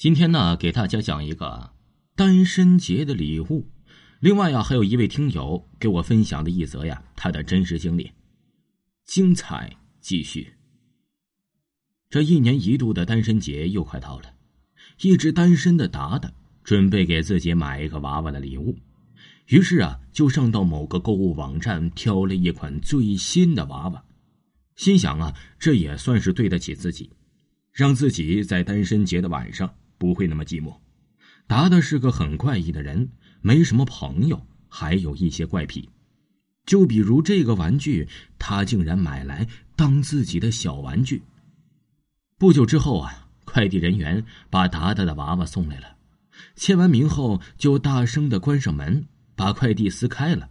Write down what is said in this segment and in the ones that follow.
今天呢，给大家讲一个单身节的礼物。另外呀，还有一位听友给我分享的一则呀，他的真实经历。精彩继续。这一年一度的单身节又快到了，一直单身的达达准备给自己买一个娃娃的礼物，于是啊，就上到某个购物网站挑了一款最新的娃娃，心想啊，这也算是对得起自己，让自己在单身节的晚上。不会那么寂寞。达达是个很怪异的人，没什么朋友，还有一些怪癖。就比如这个玩具，他竟然买来当自己的小玩具。不久之后啊，快递人员把达达的娃娃送来了。签完名后，就大声的关上门，把快递撕开了。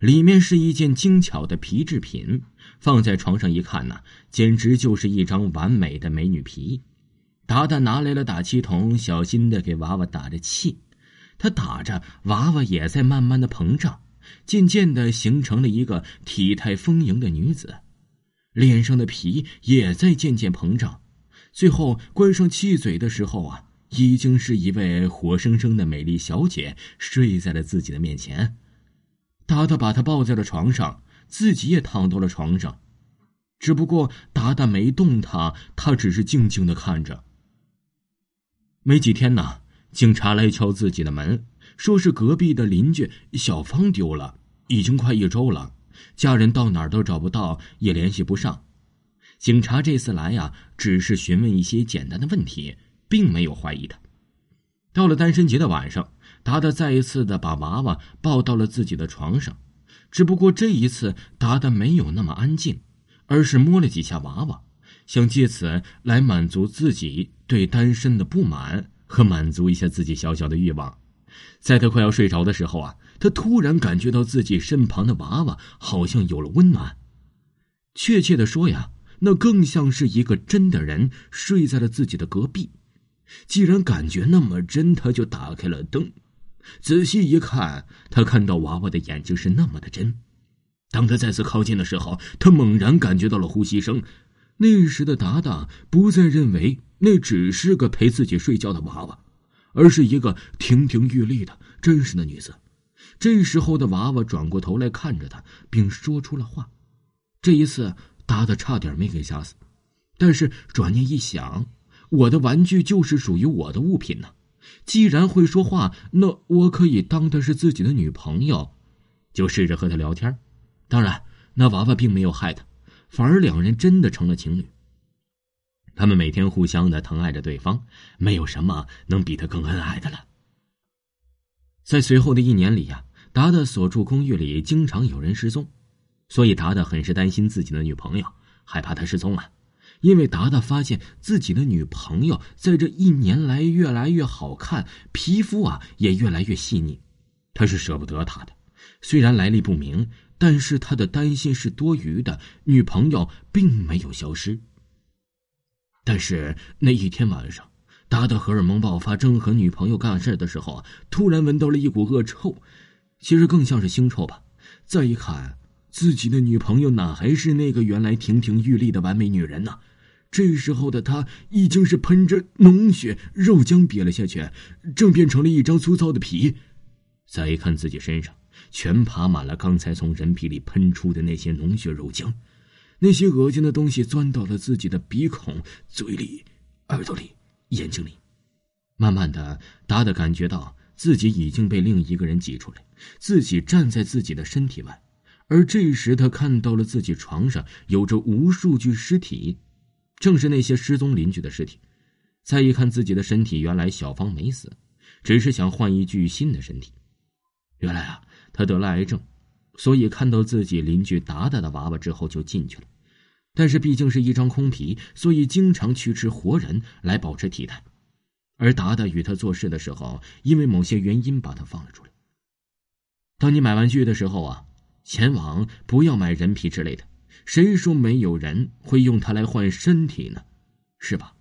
里面是一件精巧的皮制品，放在床上一看呢，简直就是一张完美的美女皮。达达拿来了打气筒，小心的给娃娃打着气。他打着，娃娃也在慢慢的膨胀，渐渐的形成了一个体态丰盈的女子，脸上的皮也在渐渐膨胀。最后关上气嘴的时候啊，已经是一位活生生的美丽小姐睡在了自己的面前。达达把她抱在了床上，自己也躺到了床上，只不过达达没动她，她只是静静的看着。没几天呢，警察来敲自己的门，说是隔壁的邻居小芳丢了，已经快一周了，家人到哪儿都找不到，也联系不上。警察这次来呀，只是询问一些简单的问题，并没有怀疑他。到了单身节的晚上，达达再一次的把娃娃抱到了自己的床上，只不过这一次达达没有那么安静，而是摸了几下娃娃。想借此来满足自己对单身的不满和满足一下自己小小的欲望，在他快要睡着的时候啊，他突然感觉到自己身旁的娃娃好像有了温暖。确切的说呀，那更像是一个真的人睡在了自己的隔壁。既然感觉那么真，他就打开了灯，仔细一看，他看到娃娃的眼睛是那么的真。当他再次靠近的时候，他猛然感觉到了呼吸声。那时的达达不再认为那只是个陪自己睡觉的娃娃，而是一个亭亭玉立的真实的女子。这时候的娃娃转过头来看着他，并说出了话。这一次，达达差点没给吓死。但是转念一想，我的玩具就是属于我的物品呢。既然会说话，那我可以当她是自己的女朋友，就试着和她聊天。当然，那娃娃并没有害他。反而两人真的成了情侣。他们每天互相的疼爱着对方，没有什么能比他更恩爱的了。在随后的一年里呀，达达所住公寓里经常有人失踪，所以达达很是担心自己的女朋友，害怕她失踪了。因为达达发现自己的女朋友在这一年来越来越好看，皮肤啊也越来越细腻，他是舍不得她的。虽然来历不明。但是他的担心是多余的，女朋友并没有消失。但是那一天晚上，达达荷尔蒙爆发，正和女朋友干事的时候，突然闻到了一股恶臭，其实更像是腥臭吧。再一看，自己的女朋友哪还是那个原来亭亭玉立的完美女人呢？这时候的她已经是喷着脓血，肉浆瘪了下去，正变成了一张粗糙的皮。再一看自己身上。全爬满了刚才从人皮里喷出的那些脓血肉浆，那些恶心的东西钻到了自己的鼻孔、嘴里、耳朵里、眼睛里。慢慢的，达达感觉到自己已经被另一个人挤出来，自己站在自己的身体外。而这时，他看到了自己床上有着无数具尸体，正是那些失踪邻居的尸体。再一看自己的身体，原来小芳没死，只是想换一具新的身体。原来啊。他得了癌症，所以看到自己邻居达达的娃娃之后就进去了。但是毕竟是一张空皮，所以经常去吃活人来保持体态。而达达与他做事的时候，因为某些原因把他放了出来。当你买玩具的时候啊，前往不要买人皮之类的。谁说没有人会用它来换身体呢？是吧？